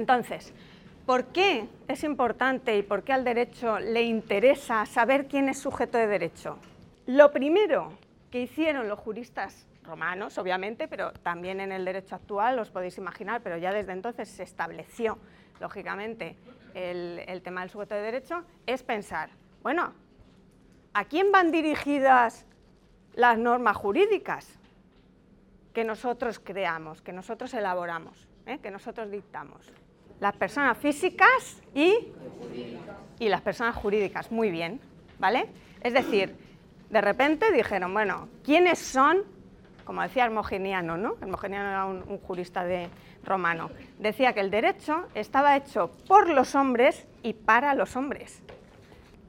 Entonces, ¿por qué es importante y por qué al derecho le interesa saber quién es sujeto de derecho? Lo primero que hicieron los juristas romanos, obviamente, pero también en el derecho actual, os podéis imaginar, pero ya desde entonces se estableció, lógicamente, el, tema del sujeto de derecho, es pensar, bueno, ¿a quién van dirigidas las normas jurídicas que nosotros creamos, que nosotros elaboramos, ¿eh? que nosotros dictamos? Las personas físicas y, las personas jurídicas, muy bien, ¿vale? Es decir, de repente dijeron, bueno, ¿quiénes son como decía Hermogeniano, ¿no? Hermogeniano era un, jurista de, romano, decía que el derecho estaba hecho por los hombres y para los hombres.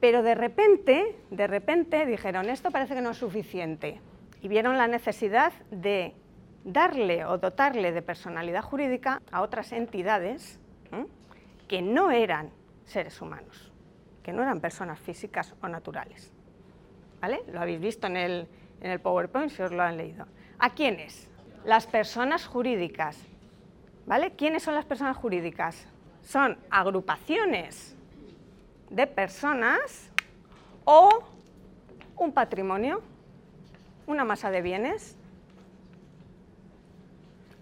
Pero de repente, de repente dijeron, esto parece que no es suficiente, y vieron la necesidad de darle o dotarle de personalidad jurídica a otras entidades que no eran seres humanos, que no eran personas físicas o naturales. Lo habéis visto en el, en el PowerPoint si os lo han leído. ¿A quiénes? Las personas jurídicas. ¿Vale? ¿Quiénes son las personas jurídicas? Son agrupaciones de personas o un patrimonio, una masa de bienes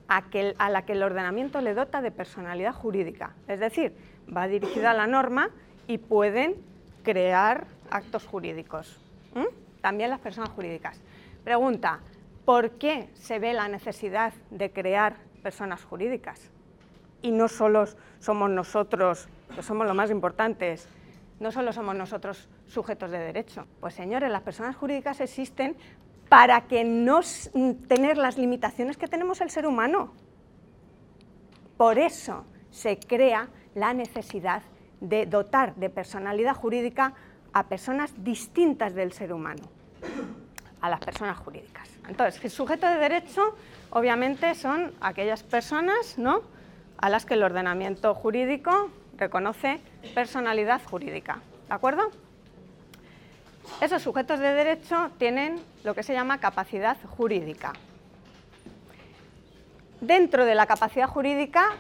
a, la que el ordenamiento le dota de personalidad jurídica. Es decir, va dirigida a la norma y pueden crear actos jurídicos. También las personas jurídicas. Pregunta, ¿por qué se ve la necesidad de crear personas jurídicas? Y no solo somos nosotros, que somos los más importantes, no solo somos nosotros sujetos de derecho. Pues señores, las personas jurídicas existen para que no tener las limitaciones que tenemos el ser humano. Por eso se crea la necesidad de dotar de personalidad jurídica a personas distintas del ser humano, a las personas jurídicas. Entonces, el sujeto de derecho, obviamente, son aquellas personas ¿no? a las que el ordenamiento jurídico reconoce personalidad jurídica. ¿De acuerdo? Esos sujetos de derecho tienen lo que se llama capacidad jurídica. Dentro de la capacidad jurídica,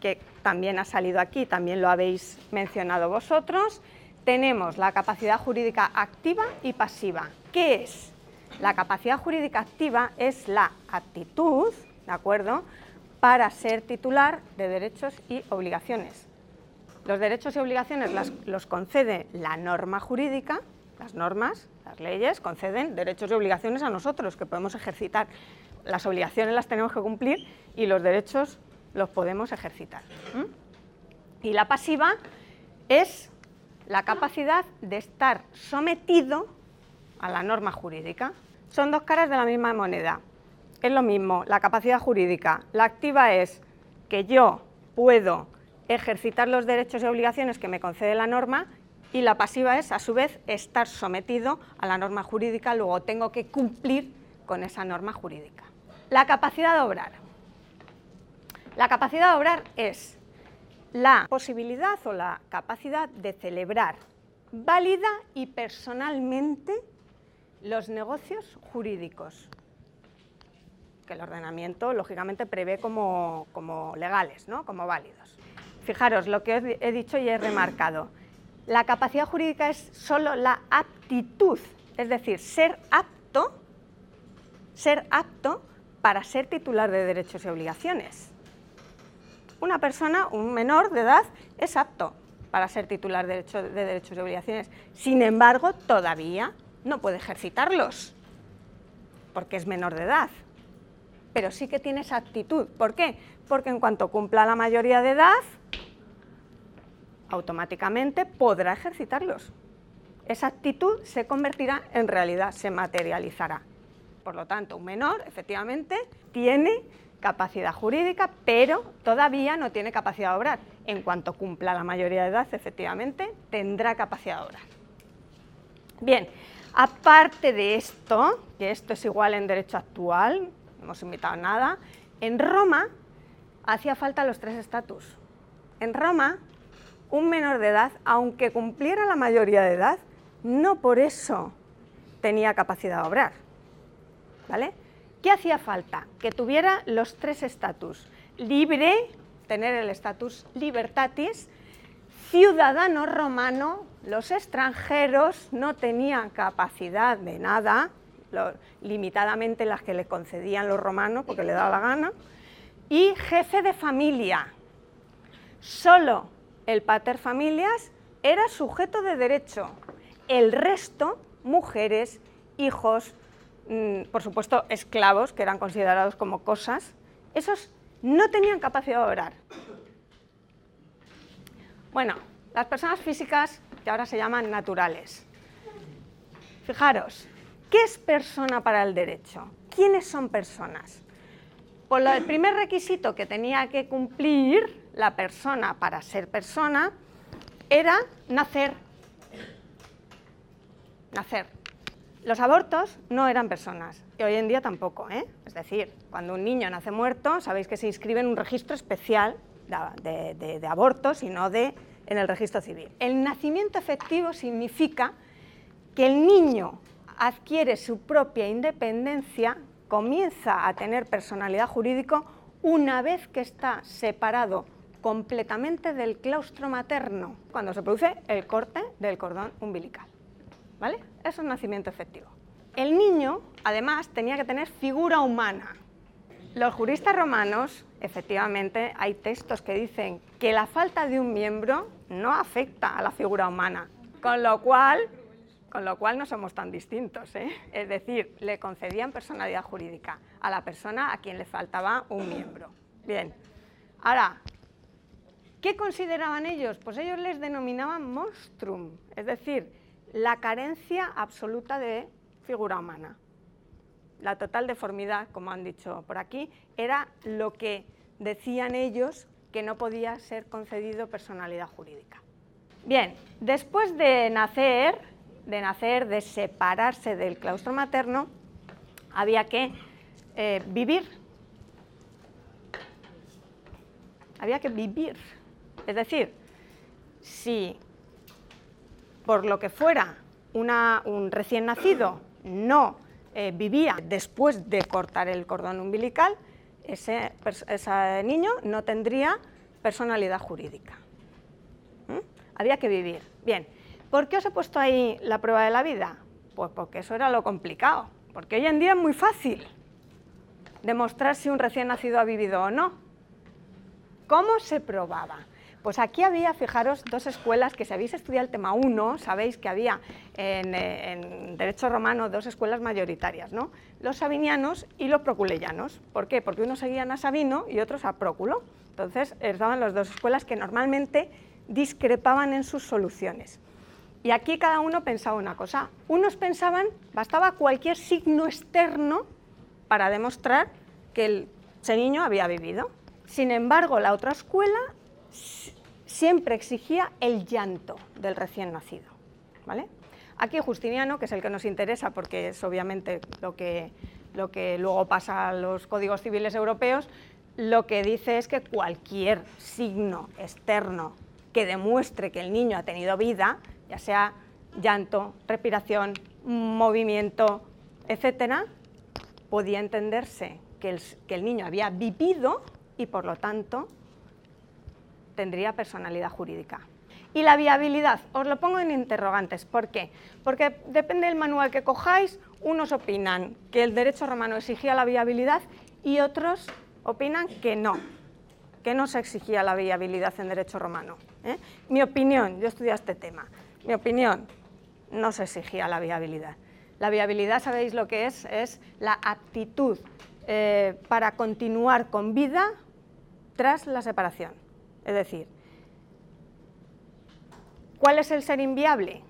que también ha salido aquí, también lo habéis mencionado vosotros, tenemos la capacidad jurídica activa y pasiva. ¿Qué es? La capacidad jurídica activa es la actitud, ¿de acuerdo?, para ser titular de derechos y obligaciones. Los derechos y obligaciones los concede la norma jurídica, las normas, las leyes, conceden derechos y obligaciones a nosotros, que podemos ejercitar. Las obligaciones las tenemos que cumplir y los derechos los podemos ejercitar. Y la pasiva es la capacidad de estar sometido a la norma jurídica. Son dos caras de la misma moneda. Es lo mismo, la capacidad jurídica. La activa es que yo puedo ejercitar los derechos y obligaciones que me concede la norma y la pasiva es, a su vez, estar sometido a la norma jurídica, luego tengo que cumplir con esa norma jurídica. La capacidad de obrar. La capacidad de obrar es la posibilidad o la capacidad de celebrar válida y personalmente los negocios jurídicos, que el ordenamiento lógicamente prevé como, legales, ¿no? como válidos. Fijaros lo que he dicho y he remarcado. La capacidad jurídica es solo la aptitud, es decir, ser apto, ser apto para ser titular de derechos y obligaciones. Una persona, un menor de edad, es apto para ser titular de, de derechos y obligaciones. Sin embargo, todavía no puede ejercitarlos, porque es menor de edad. Pero sí que tiene esa actitud. ¿Por qué? Porque en cuanto cumpla la mayoría de edad, automáticamente podrá ejercitarlos. Esa actitud se convertirá en realidad, se materializará. Por lo tanto, un menor, efectivamente, tiene capacidad jurídica, pero todavía no tiene capacidad de obrar. En cuanto cumpla la mayoría de edad, efectivamente, tendrá capacidad de obrar. Bien, Aparte de esto, que esto es igual en derecho actual, no hemos invitado nada, en Roma hacía falta los tres estatus. En Roma, un menor de edad, aunque cumpliera la mayoría de edad, no por eso tenía capacidad de obrar. ¿Vale? ¿Qué hacía falta? Que tuviera los tres estatus. Libre, tener el estatus libertatis, ciudadano romano, los extranjeros no tenían capacidad de nada, limitadamente las que le concedían los romanos porque le daba la gana, y jefe de familia. Solo el pater familias era sujeto de derecho, el resto, mujeres, hijos, mm, por supuesto, esclavos, que eran considerados como cosas, esos no tenían capacidad de orar. Bueno, las personas físicas, que ahora se llaman naturales. Fijaros, ¿qué es persona para el derecho? ¿Quiénes son personas? Pues el primer requisito que tenía que cumplir la persona para ser persona era nacer. Nacer. Los abortos no eran personas, y hoy en día tampoco. ¿eh? Es decir, cuando un niño nace muerto, sabéis que se inscribe en un registro especial de, abortos y no de, en el registro civil. El nacimiento efectivo significa que el niño adquiere su propia independencia comienza a tener personalidad jurídica una vez que está separado completamente del claustro materno, cuando se produce el corte del cordón umbilical. ¿Vale? Eso es nacimiento efectivo. El niño, además, tenía que tener figura humana. Los juristas romanos, efectivamente, hay textos que dicen que la falta de un miembro no afecta a la figura humana, con lo cual con lo cual no somos tan distintos. ¿eh? Es decir, le concedían personalidad jurídica a la persona a quien le faltaba un miembro. Bien, ahora, ¿qué consideraban ellos? Pues ellos les denominaban monstrum, es decir, la carencia absoluta de figura humana. La total deformidad, como han dicho por aquí, era lo que decían ellos que no podía ser concedido personalidad jurídica. Bien, después de nacer, de nacer, de separarse del claustro materno, había que eh, vivir. Había que vivir. Es decir, si por lo que fuera un recién nacido no eh, vivía después de cortar el cordón umbilical, ese, niño no tendría personalidad jurídica. ¿Mm? Había que vivir. Bien, ¿Por qué os he puesto ahí la prueba de la vida? Pues porque eso era lo complicado, porque hoy en día es muy fácil demostrar si un recién nacido ha vivido o no. ¿Cómo se probaba? Pues aquí había, fijaros, dos escuelas que si habéis estudiado el tema 1, sabéis que había en, en, Derecho Romano dos escuelas mayoritarias, ¿no? los sabinianos y los proculeyanos. ¿Por qué? Porque unos seguían a Sabino y otros a Próculo. Entonces, estaban las dos escuelas que normalmente discrepaban en sus soluciones. Y aquí cada uno pensaba una cosa. Unos pensaban, bastaba cualquier signo externo para demostrar que ese niño había vivido. Sin embargo, la otra escuela siempre exigía el llanto del recién nacido. ¿vale? Aquí Justiniano, que es el que nos interesa porque es obviamente lo que, lo que luego pasa a los códigos civiles europeos, lo que dice es que cualquier signo externo que demuestre que el niño ha tenido vida ya sea llanto, respiración, movimiento, etcétera, podía entenderse que el, que el niño había vivido y por lo tanto tendría personalidad jurídica. Y la viabilidad, os lo pongo en interrogantes. ¿Por qué? Porque depende del manual que cojáis, unos opinan que el derecho romano exigía la viabilidad y otros opinan que no, que no se exigía la viabilidad en derecho romano. ¿eh? Mi opinión, yo estudié este tema, mi opinión, no se exigía la viabilidad. La viabilidad, ¿sabéis lo que es? Es la aptitud eh, para continuar con vida tras la separación. Es decir, ¿cuál es el ser inviable?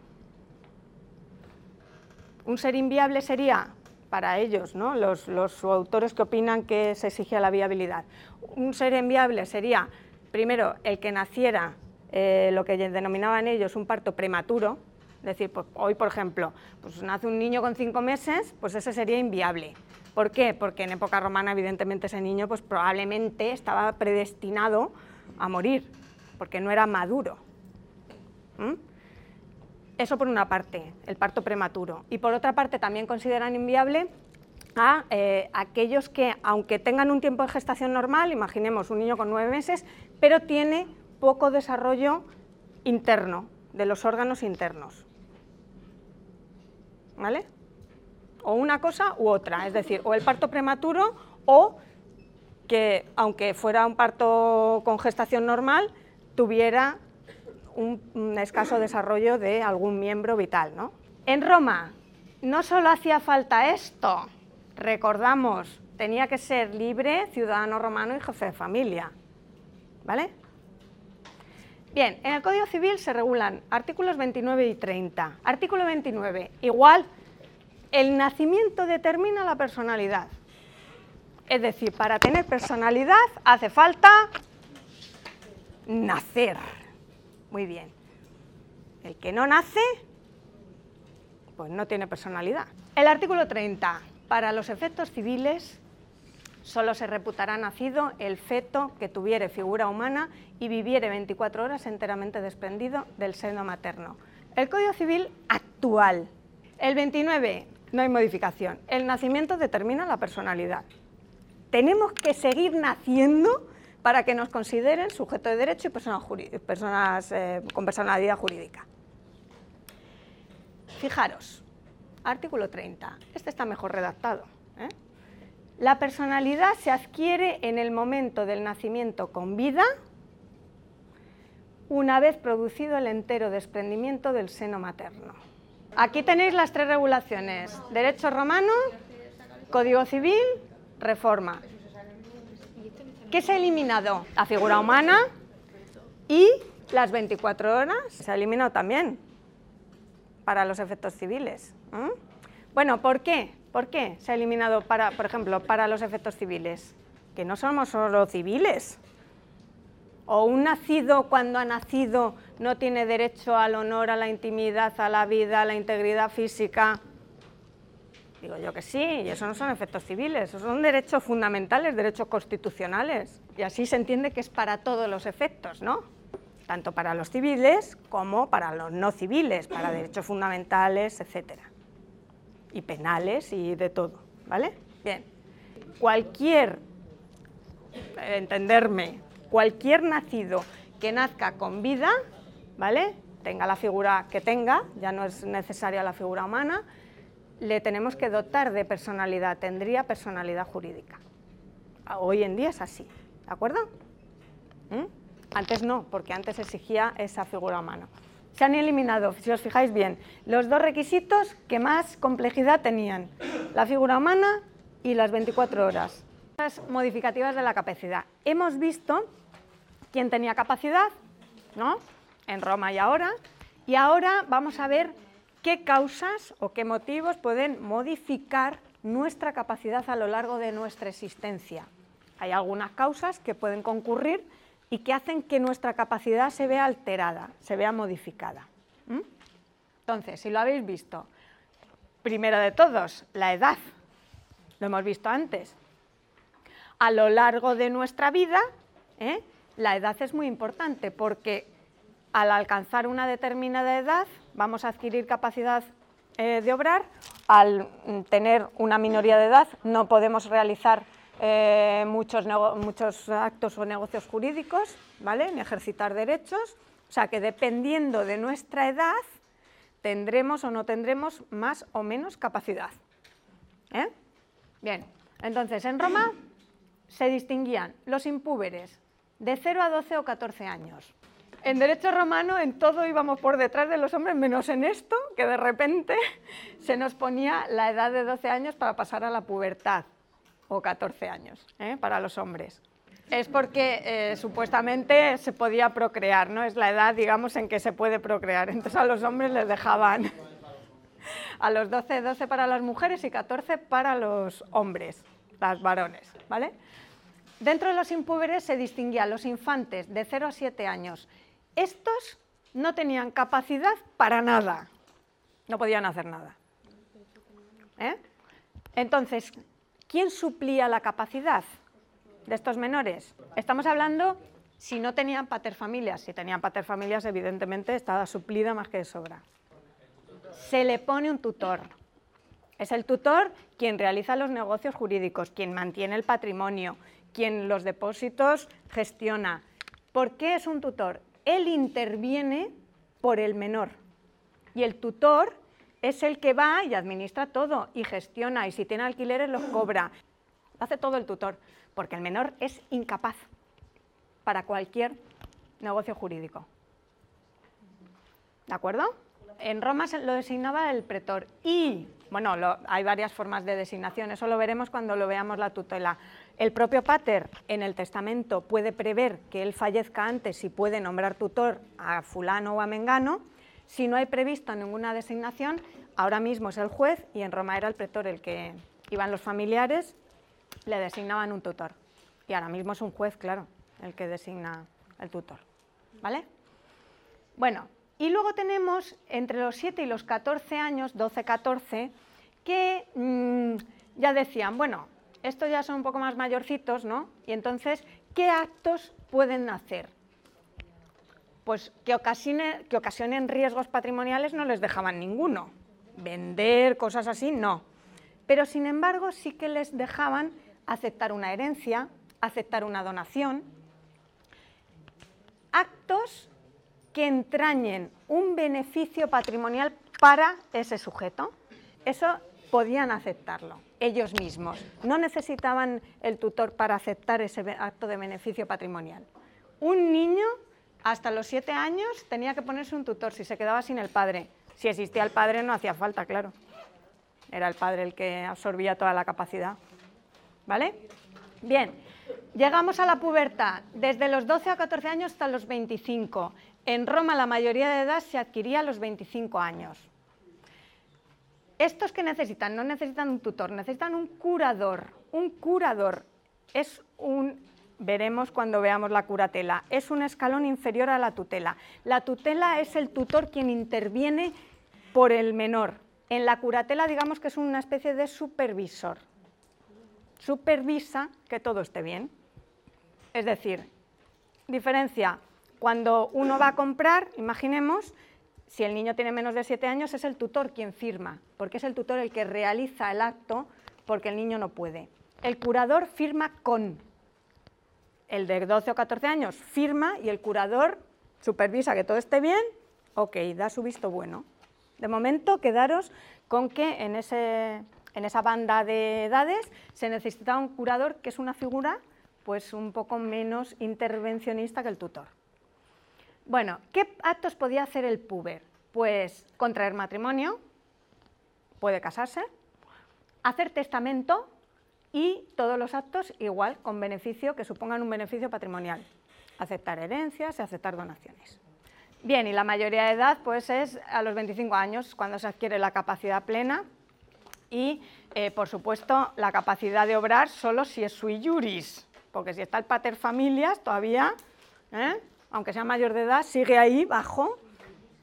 Un ser inviable sería, para ellos, ¿no? los, autores que opinan que se exigía la viabilidad, un ser inviable sería, primero, el que naciera eh, lo que denominaban ellos un parto prematuro, es decir, pues, hoy, por ejemplo, pues nace un niño con cinco meses, pues ese sería inviable. ¿Por qué? Porque en época romana, evidentemente, ese niño pues, probablemente estaba predestinado a morir, porque no era maduro. Eso por una parte, el parto prematuro. Y por otra parte también consideran inviable a eh, aquellos que, aunque tengan un tiempo de gestación normal, imaginemos un niño con nueve meses, pero tiene poco desarrollo interno, de los órganos internos. ¿Vale? O una cosa u otra, es decir, o el parto prematuro o que, aunque fuera un parto con gestación normal, tuviera un, escaso desarrollo de algún miembro vital. ¿no? En Roma no solo hacía falta esto, recordamos, tenía que ser libre, ciudadano romano y jefe de familia. ¿Vale? Bien, en el Código Civil se regulan artículos 29 y 30. Artículo 29, igual, el nacimiento determina la personalidad. Es decir, para tener personalidad hace falta nacer. Muy bien. El que no nace, pues no tiene personalidad. El artículo 30. Para los efectos civiles, solo se reputará nacido el feto que tuviere figura humana y viviere 24 horas enteramente desprendido del seno materno. El Código Civil actual. El 29, no hay modificación. El nacimiento determina la personalidad. Tenemos que seguir naciendo para que nos consideren sujeto de derecho y personas, eh, con personalidad jurídica. Fijaros, artículo 30, este está mejor redactado. ¿eh? La personalidad se adquiere en el momento del nacimiento con vida, una vez producido el entero desprendimiento del seno materno. Aquí tenéis las tres regulaciones, derecho romano, código civil, reforma. ¿Qué se ha eliminado? La figura humana y las 24 horas se ha eliminado también para los efectos civiles. Bueno, ¿por qué? ¿Por qué se ha eliminado, para, por ejemplo, para los efectos civiles? Que no somos solo civiles. O un nacido cuando ha nacido no tiene derecho al honor, a la intimidad, a la vida, a la integridad física, Digo yo que sí, y eso no son efectos civiles, esos son derechos fundamentales, derechos constitucionales. Y así se entiende que es para todos los efectos, ¿no? Tanto para los civiles como para los no civiles, para derechos fundamentales, etcétera. Y penales y de todo, ¿vale? Bien. Cualquier, entenderme, cualquier nacido que nazca con vida, ¿vale? Tenga la figura que tenga, ya no es necesaria la figura humana, le tenemos que dotar de personalidad, tendría personalidad jurídica. Hoy en día es así, ¿de acuerdo? ¿Mm? Antes no, porque antes exigía esa figura humana. Se han eliminado, si os fijáis bien, los dos requisitos que más complejidad tenían, la figura humana y las 24 horas. Las modificativas de la capacidad. Hemos visto quién tenía capacidad, ¿no? En Roma y ahora, y ahora vamos a ver qué causas o qué motivos pueden modificar nuestra capacidad a lo largo de nuestra existencia. Hay algunas causas que pueden concurrir y que hacen que nuestra capacidad se vea alterada, se vea modificada. Entonces, si lo habéis visto, primero de todos, la edad, lo hemos visto antes. A lo largo de nuestra vida, ¿eh? la edad es muy importante porque al alcanzar una determinada edad vamos a adquirir capacidad eh, de obrar, al tener una minoría de edad no podemos realizar eh, muchos, muchos actos o negocios jurídicos, ¿vale? ni ejercitar derechos, o sea que dependiendo de nuestra edad tendremos o no tendremos más o menos capacidad. ¿eh? Bien, entonces en Roma se distinguían los impúberes de 0 a 12 o 14 años, en derecho romano en todo íbamos por detrás de los hombres, menos en esto, que de repente se nos ponía la edad de 12 años para pasar a la pubertad, o 14 años, ¿eh? para los hombres. Es porque eh, supuestamente se podía procrear, ¿no? Es la edad, digamos, en que se puede procrear. Entonces a los hombres les dejaban a los 12, 12 para las mujeres y 14 para los hombres, las varones, ¿vale? Dentro de los impúberes se distinguían los infantes de 0 a 7 años estos no tenían capacidad para nada, no podían hacer nada. ¿Eh? Entonces, ¿quién suplía la capacidad de estos menores? Estamos hablando si no tenían paterfamilias. Si tenían paterfamilias, evidentemente estaba suplida más que de sobra. Se le pone un tutor. Es el tutor quien realiza los negocios jurídicos, quien mantiene el patrimonio, quien los depósitos gestiona. ¿Por qué es un tutor? Él interviene por el menor y el tutor es el que va y administra todo y gestiona y si tiene alquileres los cobra. Hace todo el tutor, porque el menor es incapaz para cualquier negocio jurídico. ¿De acuerdo? En Roma lo designaba el pretor y, bueno, hay varias formas de designación, eso lo veremos cuando lo veamos la tutela. El propio pater en el testamento puede prever que él fallezca antes y puede nombrar tutor a fulano o a mengano. Si no hay previsto ninguna designación, ahora mismo es el juez y en Roma era el pretor el que iban los familiares, le designaban un tutor. Y ahora mismo es un juez, claro, el que designa el tutor. ¿Vale? Bueno, y luego tenemos entre los 7 y los 14 años, 12-14, que mm, ya decían, bueno, estos ya son un poco más mayorcitos, ¿no? Y entonces, ¿qué actos pueden hacer? Pues que, ocasionen riesgos patrimoniales no les dejaban ninguno. Vender, cosas así, no. Pero sin embargo, sí que les dejaban aceptar una herencia, aceptar una donación, actos que entrañen un beneficio patrimonial para ese sujeto. Eso podían aceptarlo ellos mismos. No necesitaban el tutor para aceptar ese acto de beneficio patrimonial. Un niño hasta los siete años tenía que ponerse un tutor si se quedaba sin el padre. Si existía el padre no hacía falta, claro. Era el padre el que absorbía toda la capacidad. ¿Vale? Bien, llegamos a la pubertad. Desde los 12 a 14 años hasta los 25. En Roma la mayoría de edad se adquiría a los 25 años. ¿Estos que necesitan? No necesitan un tutor, necesitan un curador. Un curador es un, veremos cuando veamos la curatela, es un escalón inferior a la tutela. La tutela es el tutor quien interviene por el menor. En la curatela digamos que es una especie de supervisor. Supervisa que todo esté bien. Es decir, diferencia cuando uno va a comprar, imaginemos, si el niño tiene menos de 7 años, es el tutor quien firma, porque es el tutor el que realiza el acto porque el niño no puede. El curador firma con. El de 12 o 14 años firma y el curador supervisa que todo esté bien, ok, da su visto bueno. De momento, quedaros con que en, ese, en esa banda de edades se necesita un curador que es una figura pues un poco menos intervencionista que el tutor. Bueno, ¿qué actos podía hacer el puber? Pues contraer matrimonio, puede casarse, hacer testamento y todos los actos igual con beneficio que supongan un beneficio patrimonial. Aceptar herencias y aceptar donaciones. Bien, y la mayoría de edad pues es a los 25 años cuando se adquiere la capacidad plena y, eh, por supuesto, la capacidad de obrar solo si es sui juris, porque si está el pater familias todavía ¿eh? Aunque sea mayor de edad, sigue ahí bajo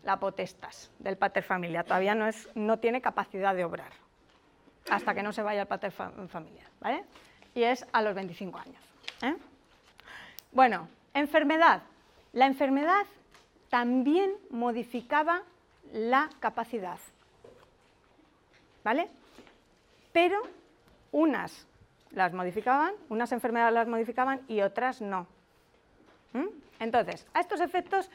la potestas del pater familia. Todavía no, es, no tiene capacidad de obrar hasta que no se vaya al pater familia. ¿vale? Y es a los 25 años. ¿eh? Bueno, enfermedad. La enfermedad también modificaba la capacidad. ¿Vale? Pero unas las modificaban, unas enfermedades las modificaban y otras no. Entonces, a estos efectos,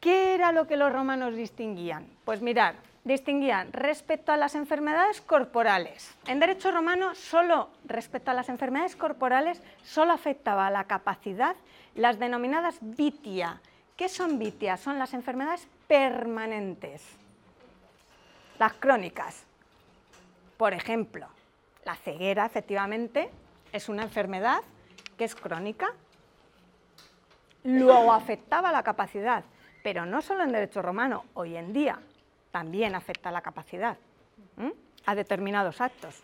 ¿qué era lo que los romanos distinguían? Pues mirar, distinguían respecto a las enfermedades corporales. En derecho romano, solo respecto a las enfermedades corporales, solo afectaba a la capacidad las denominadas vitia. ¿Qué son vitia? Son las enfermedades permanentes, las crónicas. Por ejemplo, la ceguera, efectivamente, es una enfermedad que es crónica, luego afectaba la capacidad, pero no solo en derecho romano, hoy en día también afecta la capacidad a determinados actos.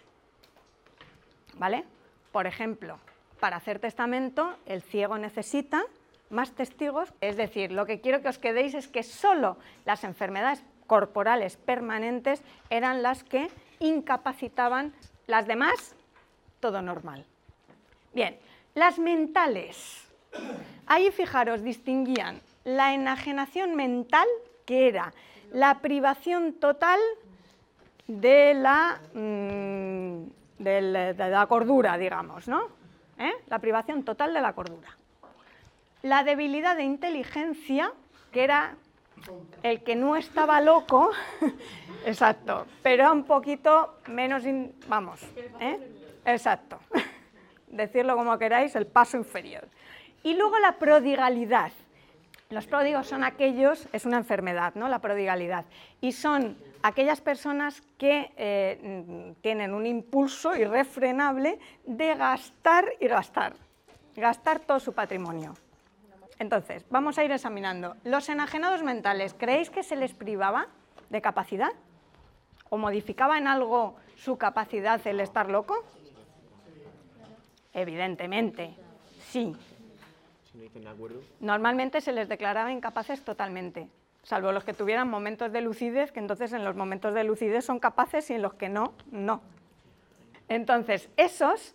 ¿Vale? Por ejemplo, para hacer testamento, el ciego necesita más testigos, es decir, lo que quiero que os quedéis es que solo las enfermedades corporales permanentes eran las que incapacitaban, las demás, todo normal. Bien, las mentales. Ahí, fijaros, distinguían la enajenación mental, que era la privación total de la, mm, de la cordura, digamos, ¿no? ¿Eh? La privación total de la cordura. La debilidad de inteligencia, que era el que no estaba loco, exacto, pero un poquito menos, vamos, ¿eh? exacto, decirlo como queráis, el paso inferior. Y luego la prodigalidad. Los pródigos son aquellos, es una enfermedad, ¿no? La prodigalidad. Y son aquellas personas que eh, tienen un impulso irrefrenable de gastar y gastar, gastar todo su patrimonio. Entonces, vamos a ir examinando. ¿Los enajenados mentales, creéis que se les privaba de capacidad? ¿O modificaba en algo su capacidad el estar loco? Evidentemente, sí. Normalmente se les declaraba incapaces totalmente, salvo los que tuvieran momentos de lucidez, que entonces en los momentos de lucidez son capaces y en los que no, no. Entonces, esos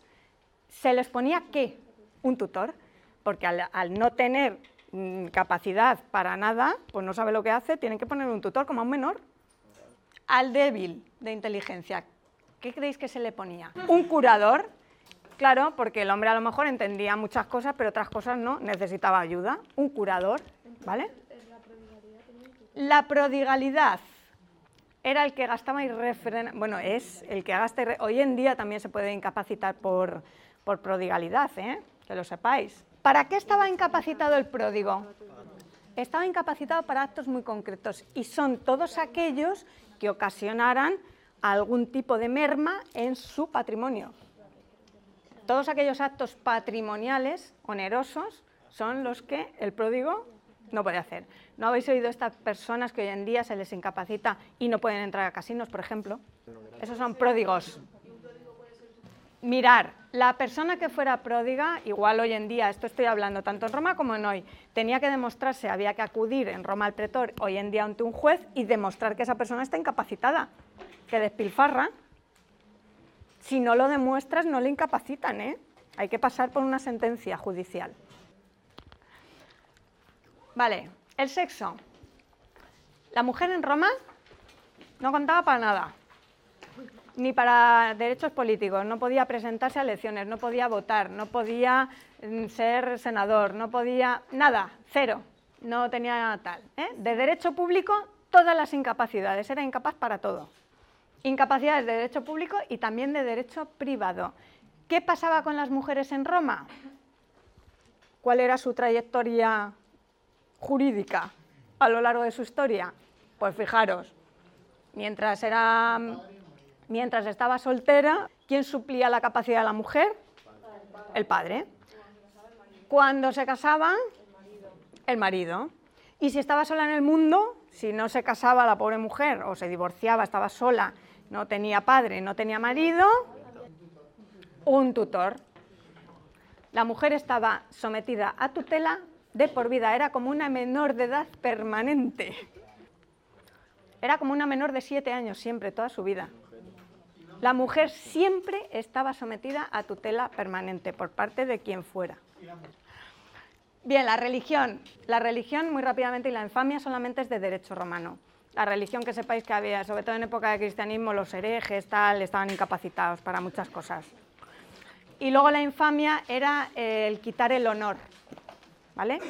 se les ponía qué? Un tutor porque al, no tener mm, capacidad para nada, pues no sabe lo que hace, tienen que poner un tutor como a un menor. Al débil de inteligencia, ¿qué creéis que se le ponía? Un curador, claro, porque el hombre a lo mejor entendía muchas cosas, pero otras cosas no, necesitaba ayuda. Un curador, ¿vale? La prodigalidad era el que gastaba y refrena, bueno, es el que gasta hoy en día también se puede incapacitar por, por prodigalidad, ¿eh? que lo sepáis. ¿Para qué estaba incapacitado el pródigo? Estaba incapacitado para actos muy concretos y son todos aquellos que ocasionaran algún tipo de merma en su patrimonio. Todos aquellos actos patrimoniales onerosos son los que el pródigo no puede hacer. ¿No habéis oído estas personas que hoy en día se les incapacita y no pueden entrar a casinos, por ejemplo? Esos son pródigos mirar, la persona que fuera pródiga, igual hoy en día, esto estoy hablando tanto en Roma como en hoy, tenía que demostrarse, había que acudir en Roma al pretor, hoy en día ante un juez y demostrar que esa persona está incapacitada, que despilfarra. Si no lo demuestras, no le incapacitan, ¿eh? Hay que pasar por una sentencia judicial. Vale, el sexo. La mujer en Roma no contaba para nada ni para derechos políticos, no podía presentarse a elecciones, no podía votar, no podía mm, ser senador, no podía nada, cero, no tenía tal. ¿eh? De derecho público, todas las incapacidades, era incapaz para todo. Incapacidades de derecho público y también de derecho privado. ¿Qué pasaba con las mujeres en Roma? ¿Cuál era su trayectoria jurídica a lo largo de su historia? Pues fijaros, mientras era Mientras estaba soltera, ¿quién suplía la capacidad de la mujer? El padre. Cuando se casaban, el marido. Y si estaba sola en el mundo, si no se casaba la pobre mujer o se divorciaba, estaba sola, no tenía padre, no tenía marido, un tutor. La mujer estaba sometida a tutela de por vida, era como una menor de edad permanente. Era como una menor de siete años siempre, toda su vida. La mujer siempre estaba sometida a tutela permanente por parte de quien fuera. Bien, la religión. La religión, muy rápidamente, y la infamia solamente es de derecho romano. La religión que sepáis que había, sobre todo en época de cristianismo, los herejes, tal, estaban incapacitados para muchas cosas. Y luego la infamia era el quitar el honor, ¿vale?